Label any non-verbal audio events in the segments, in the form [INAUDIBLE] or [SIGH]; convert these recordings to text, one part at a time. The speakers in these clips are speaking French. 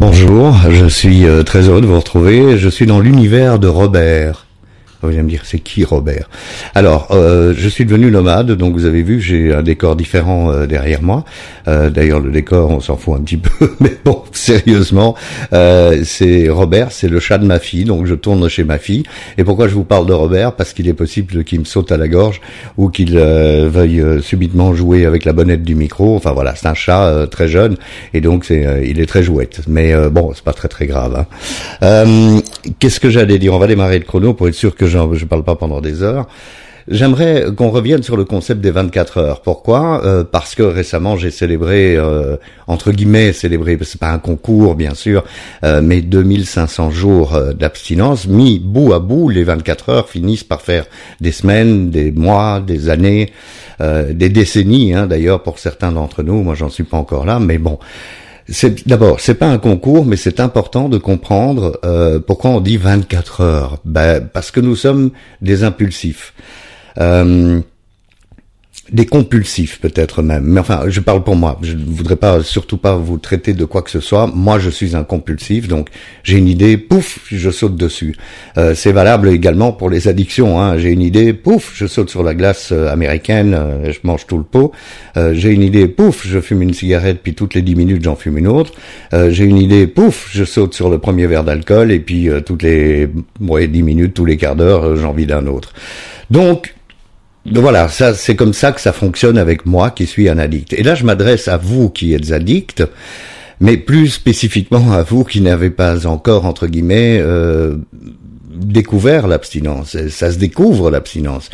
Bonjour, je suis euh, très heureux de vous retrouver. Je suis dans l'univers de Robert. Vous allez me dire, c'est qui Robert? Alors, euh, je suis devenu nomade, donc vous avez vu, j'ai un décor différent euh, derrière moi. Euh, D'ailleurs, le décor, on s'en fout un petit [LAUGHS] peu, mais bon, sérieusement, euh, c'est Robert, c'est le chat de ma fille, donc je tourne chez ma fille. Et pourquoi je vous parle de Robert? Parce qu'il est possible qu'il me saute à la gorge ou qu'il euh, veuille subitement jouer avec la bonnette du micro. Enfin voilà, c'est un chat très jeune et donc c'est, il est très jouette. Mais bon, c'est pas très très grave. Hein. Qu'est-ce que j'allais dire? On va démarrer le chrono pour être sûr que je ne parle pas pendant des heures. J'aimerais qu'on revienne sur le concept des 24 heures. Pourquoi? Euh, Parce que récemment j'ai célébré, euh, entre guillemets célébré, c'est pas un concours bien sûr, euh, mais 2500 jours d'abstinence. Mis bout à bout, les 24 heures finissent par faire des semaines, des mois, des années, des décennies hein, d'ailleurs pour certains d'entre nous. Moi j'en suis pas encore là, mais bon d'abord, c'est pas un concours, mais c'est important de comprendre euh, pourquoi on dit 24 heures. Ben, parce que nous sommes des impulsifs. Euh, des compulsifs peut-être même. Mais enfin, je parle pour moi. Je ne voudrais pas surtout pas vous traiter de quoi que ce soit. Moi, je suis un compulsif, donc j'ai une idée, pouf, je saute dessus. Euh, c'est valable également pour les addictions. Hein. J'ai une idée, pouf, je saute sur la glace euh, américaine, euh, je mange tout le pot. j'ai une idée, pouf, je fume une cigarette, puis toutes les dix minutes j'en fume une autre. j'ai une idée, pouf, je saute sur le premier verre d'alcool, et puis toutes les ouais, dix minutes, tous les quarts d'heure, j'en vis d'un autre. Donc donc voilà, ça c'est comme ça que ça fonctionne avec moi qui suis un addict. Et là, je m'adresse à vous qui êtes addict, mais plus spécifiquement à vous qui n'avez pas encore entre guillemets euh, découvert l'abstinence. Ça se découvre l'abstinence.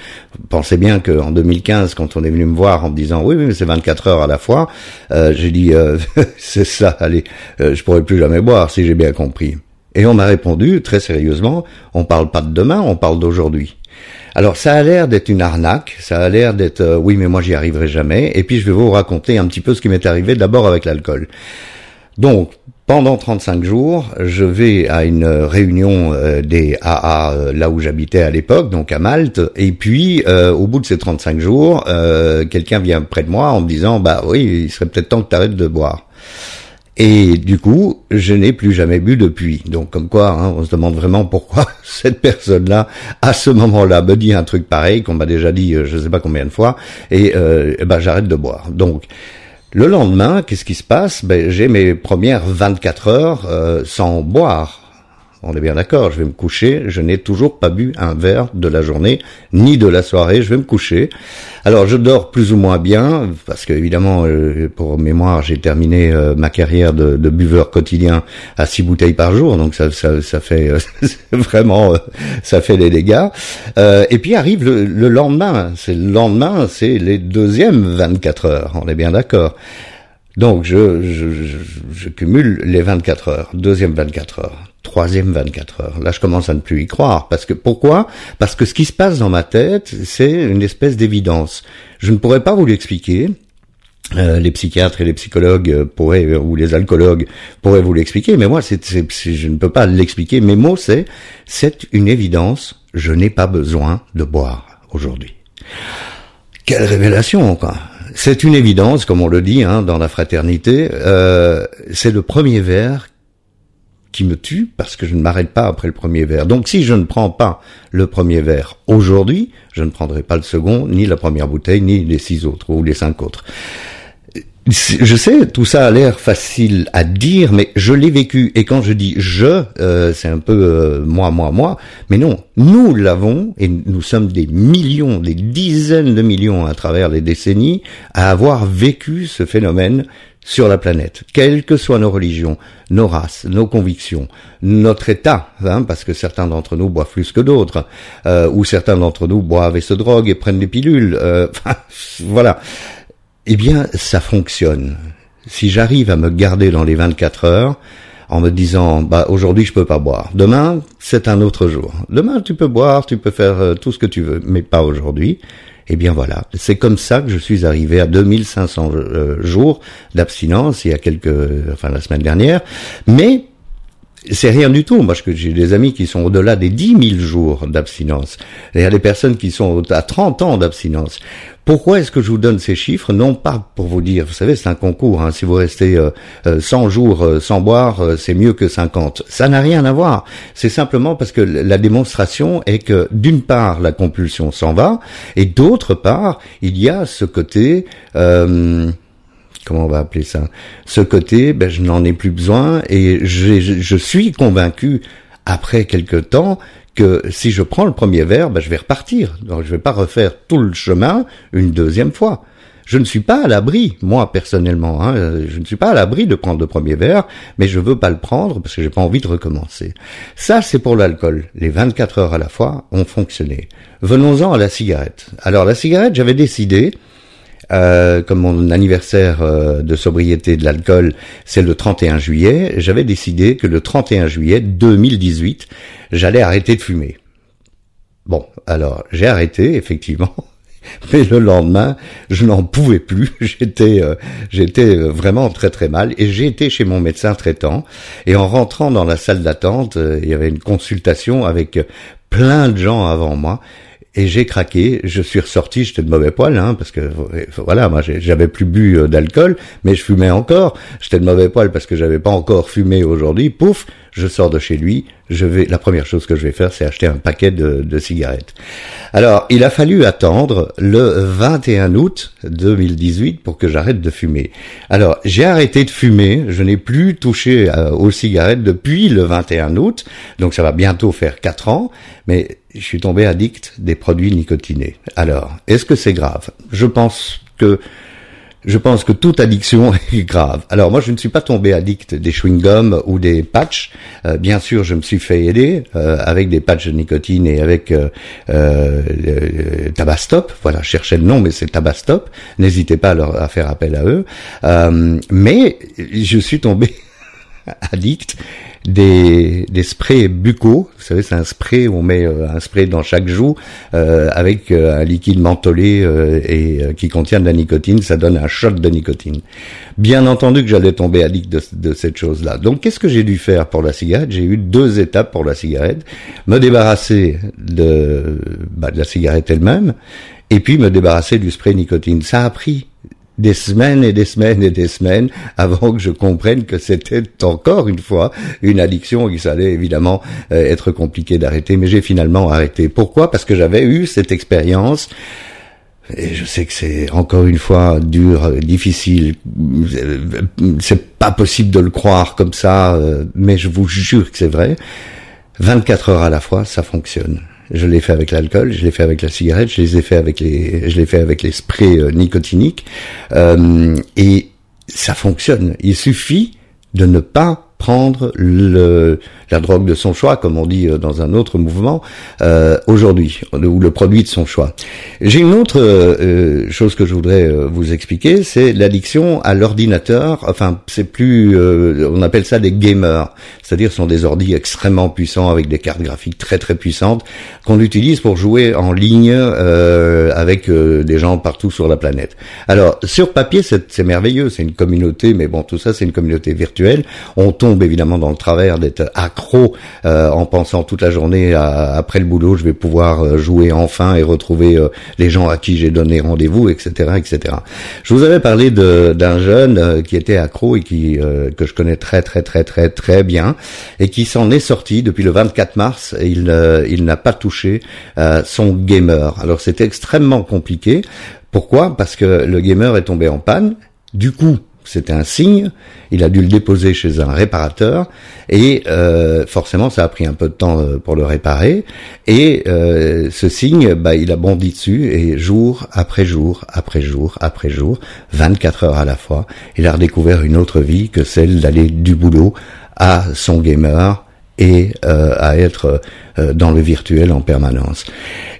Pensez bien qu'en 2015, quand on est venu me voir en me disant oui, oui, mais c'est 24 heures à la fois, euh, j'ai dit euh, [LAUGHS] c'est ça. Allez, euh, je pourrais plus jamais boire si j'ai bien compris. Et on m'a répondu très sérieusement, on parle pas de demain, on parle d'aujourd'hui. Alors ça a l'air d'être une arnaque, ça a l'air d'être euh, oui mais moi j'y arriverai jamais. Et puis je vais vous raconter un petit peu ce qui m'est arrivé d'abord avec l'alcool. Donc pendant 35 jours, je vais à une réunion euh, des AA euh, là où j'habitais à l'époque, donc à Malte, et puis au bout de ces 35 jours, quelqu'un vient près de moi en me disant bah oui, il serait peut-être temps que tu arrêtes de boire. Et du coup, je n'ai plus jamais bu depuis. Donc, comme quoi, hein, on se demande vraiment pourquoi [LAUGHS] cette personne-là, à ce moment-là, me dit un truc pareil qu'on m'a déjà dit, euh, je ne sais pas combien de fois, et, euh, eh ben, j'arrête de boire. Donc, le lendemain, qu'est-ce qui se passe? Ben, J'ai mes premières 24 heures euh, sans boire on est bien d'accord, je vais me coucher, je n'ai toujours pas bu un verre de la journée, ni de la soirée, je vais me coucher. Alors je dors plus ou moins bien, parce que évidemment, euh, pour mémoire, j'ai terminé euh, ma carrière de, buveur quotidien à six bouteilles par jour, donc ça, fait euh, [LAUGHS] vraiment, ça fait des dégâts. et puis arrive le, le lendemain, c'est le lendemain, c'est les deuxièmes 24 heures, on est bien d'accord. Donc je, je, je, je, cumule les 24 heures, deuxième 24 heures, troisième 24 heures. Là, je commence à ne plus y croire. Parce que pourquoi? Parce que ce qui se passe dans ma tête, c'est une espèce d'évidence. Je ne pourrais pas vous l'expliquer. Euh, les psychiatres et les psychologues pourraient, ou les alcoologues pourraient vous l'expliquer, mais moi, c'est, je ne peux pas l'expliquer. Mes mots, c'est, c'est une évidence. Je n'ai pas besoin de boire aujourd'hui. Quelle révélation, quoi c'est une évidence, comme on le dit hein, dans la fraternité. Euh, c'est le premier verre qui me tue parce que je ne m'arrête pas après le premier verre. Donc si je ne prends pas le premier verre aujourd'hui, je ne prendrai pas le second, ni la première bouteille, ni les six autres ou les cinq autres. Je sais, tout ça a l'air facile à dire, mais je l'ai vécu. Et quand je dis je, euh, c'est un peu euh, moi, moi, moi. Mais non, nous l'avons, et nous sommes des millions, des dizaines de millions à travers les décennies, à avoir vécu ce phénomène sur la planète, quelles que soient nos religions, nos races, nos convictions, notre état, hein, parce que certains d'entre nous boivent plus que d'autres, euh, ou certains d'entre nous boivent et se droguent et prennent des pilules, [LAUGHS] voilà eh bien, ça fonctionne. Si j'arrive à me garder dans les 24 heures, en me disant, bah, aujourd'hui, je peux pas boire. Demain, c'est un autre jour. Demain, tu peux boire, tu peux faire euh, tout ce que tu veux, mais pas aujourd'hui. Eh bien voilà, c'est comme ça que je suis arrivé à 2500 euh, jours d'abstinence il y a quelques, enfin la semaine dernière. Mais c'est rien du tout. Moi, j'ai des amis qui sont au-delà des 10 000 jours d'abstinence. Il y a des personnes qui sont à 30 ans d'abstinence. Pourquoi est-ce que je vous donne ces chiffres? Non pas pour vous dire, vous savez, c'est un concours. Hein, si vous restez euh, 100 euh, jours euh, sans boire, euh, c'est mieux que 50. Ça n'a rien à voir. C'est simplement parce que la démonstration est que d'une part, la compulsion s'en va, et d'autre part, il y a ce côté comment on va appeler ça? Ce côté, ben, je n'en ai plus besoin et je suis convaincu après quelque temps que si je prends le premier verre, ben, je vais repartir. Donc je vais pas refaire tout le chemin une deuxième fois. Je ne suis pas à l'abri, moi personnellement, hein, je ne suis pas à l'abri de prendre le premier verre, mais je veux pas le prendre parce que j'ai pas envie de recommencer. Ça, c'est pour l'alcool. Les 24 heures à la fois ont fonctionné. Venons-en à la cigarette. Alors la cigarette, j'avais décidé, euh, comme mon anniversaire euh, de sobriété de l'alcool, c'est le 31 juillet, j'avais décidé que le 31 juillet 2018, j'allais arrêter de fumer. Bon, alors j'ai arrêté, effectivement. [LAUGHS] Mais le lendemain, je n'en pouvais plus. [LAUGHS] J'étais, euh, j'étais vraiment très très mal. Et j'ai été chez mon médecin traitant. Et en rentrant dans la salle d'attente, il y avait une consultation avec plein de gens avant moi. Et j'ai craqué, je suis ressorti, j'étais de mauvais poil, hein, parce que voilà, moi j'avais plus bu euh, d'alcool, mais je fumais encore. J'étais de mauvais poil parce que j'avais pas encore fumé aujourd'hui. Pouf, je sors de chez lui, je vais, la première chose que je vais faire, c'est acheter un paquet de, de, cigarettes. Alors, il a fallu attendre le 21 août 2018 pour que j'arrête de fumer. Alors, j'ai arrêté de fumer, je n'ai plus touché euh, aux cigarettes depuis le 21 août, donc ça va bientôt faire 4 ans, mais je suis tombé addict des produits nicotinés. Alors, est-ce que c'est grave? Je pense que je pense que toute addiction [LAUGHS] est grave. Alors moi, je ne suis pas tombé addict des chewing-gums ou des patchs. Euh, bien sûr, je me suis fait aider euh, avec des patchs de nicotine et avec euh, euh Tabastop. Voilà, je le nom, mais c'est Tabastop. N'hésitez pas à, leur, à faire appel à eux. mais je suis tombé [LAUGHS] addict des, des sprays buccaux. Vous savez, c'est un spray on met euh, un spray dans chaque joue euh, avec euh, un liquide mentholé et qui contient de la nicotine. Ça donne un shot de nicotine. Bien entendu que j'allais tomber addict de, de cette chose-là. Donc, qu'est-ce que j'ai dû faire pour la cigarette? J'ai eu deux étapes pour la cigarette. Me débarrasser de, bah, de la cigarette elle-même et puis me débarrasser du spray nicotine. Ça a pris des semaines et des semaines et des semaines avant que je comprenne que c'était encore une fois une addiction et que ça allait évidemment euh, être compliqué d'arrêter. Mais j'ai finalement arrêté. Pourquoi? Parce que j'avais eu cette expérience. Et je sais que c'est encore une fois dur, difficile. C'est pas possible de le croire comme ça, euh, mais je vous jure que c'est vrai. 24 heures à la fois, ça fonctionne. Je l'ai fait avec l'alcool, je l'ai fait avec la cigarette, je les ai fait avec les, je l'ai fait avec les sprays euh, nicotiniques, euh, et ça fonctionne. Il suffit de ne pas prendre le, la drogue de son choix, comme on dit euh, dans un autre mouvement, euh, aujourd'hui, ou le produit de son choix. J'ai une autre euh, chose que je voudrais euh, vous expliquer, c'est l'addiction à l'ordinateur. Enfin, c'est plus, on appelle ça des gamers, c'est-à-dire ce sont des ordis extrêmement puissants avec des cartes graphiques très très puissantes qu'on utilise pour jouer en ligne avec des gens partout sur la planète. Alors, sur papier, c'est merveilleux, c'est une communauté, mais bon, tout ça, c'est une communauté virtuelle. Évidemment dans le travers d'être accro euh, en pensant toute la journée après le boulot, je vais pouvoir euh, jouer enfin et retrouver euh, les gens à qui j'ai donné rendez-vous, etc., etc. Je vous avais parlé d'un jeune qui était accro et qui que je connais très très très très très bien et qui s'en est sorti depuis le 24 mars. Et il il n'a pas touché son gamer. Alors c'était extrêmement compliqué. Pourquoi? Parce que le gamer est tombé en panne. Du coup, c'était un signe, il a dû le déposer chez un réparateur. Et euh, forcément ça a pris un peu de temps euh, pour le réparer. Et euh, ce signe, bah, il a bondi dessus et jour après jour après jour après jour, 24 heures à la fois, il a redécouvert une autre vie que celle d'aller du boulot à son gamer et euh, à être euh, dans le virtuel en permanence.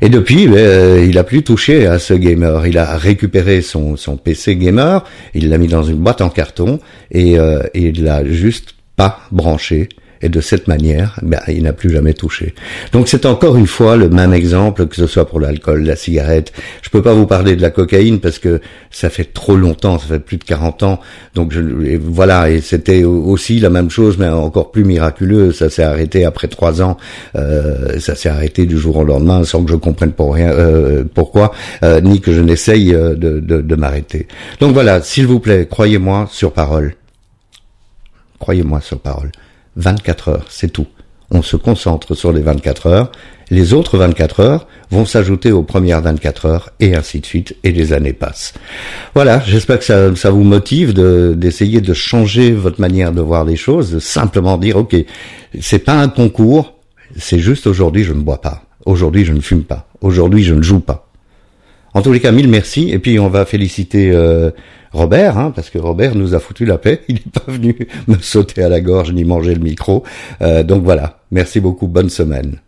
Et depuis, ben, euh, il a plus touché à ce gamer. Il a récupéré son, son PC gamer, il l'a mis dans une boîte en carton et il l'a juste pas branché Et de cette manière, ben, il n'a plus jamais touché. Donc c'est encore une fois le même exemple, que ce soit pour l'alcool, la cigarette. Je peux pas vous parler de la cocaïne parce que ça fait trop longtemps, ça fait plus de 40 ans. Donc je, voilà, et c'était aussi la même chose, mais encore plus miraculeux. Ça s'est arrêté après trois ans. Euh, ça s'est arrêté du jour au lendemain sans que je comprenne pour rien, euh, pourquoi, euh, ni que je n'essaye de, de, de m'arrêter. Donc voilà, s'il vous plaît, croyez-moi sur parole. Croyez-moi sur parole. 24 heures, c'est tout. On se concentre sur les 24 heures. Les autres 24 heures vont s'ajouter aux premières 24 heures et ainsi de suite et les années passent. Voilà, j'espère que ça, ça vous motive d'essayer de, changer votre manière de voir les choses, de simplement dire ok, c'est pas un concours, c'est juste aujourd'hui je ne bois pas, aujourd'hui je ne fume pas, aujourd'hui je ne joue pas. En tous les cas, mille merci et puis on va féliciter euh, Robert, hein, parce que Robert nous a foutu la paix. [LAUGHS] Il n'est pas venu me sauter à la gorge ni manger le micro. Euh, donc voilà. Merci beaucoup. Bonne semaine.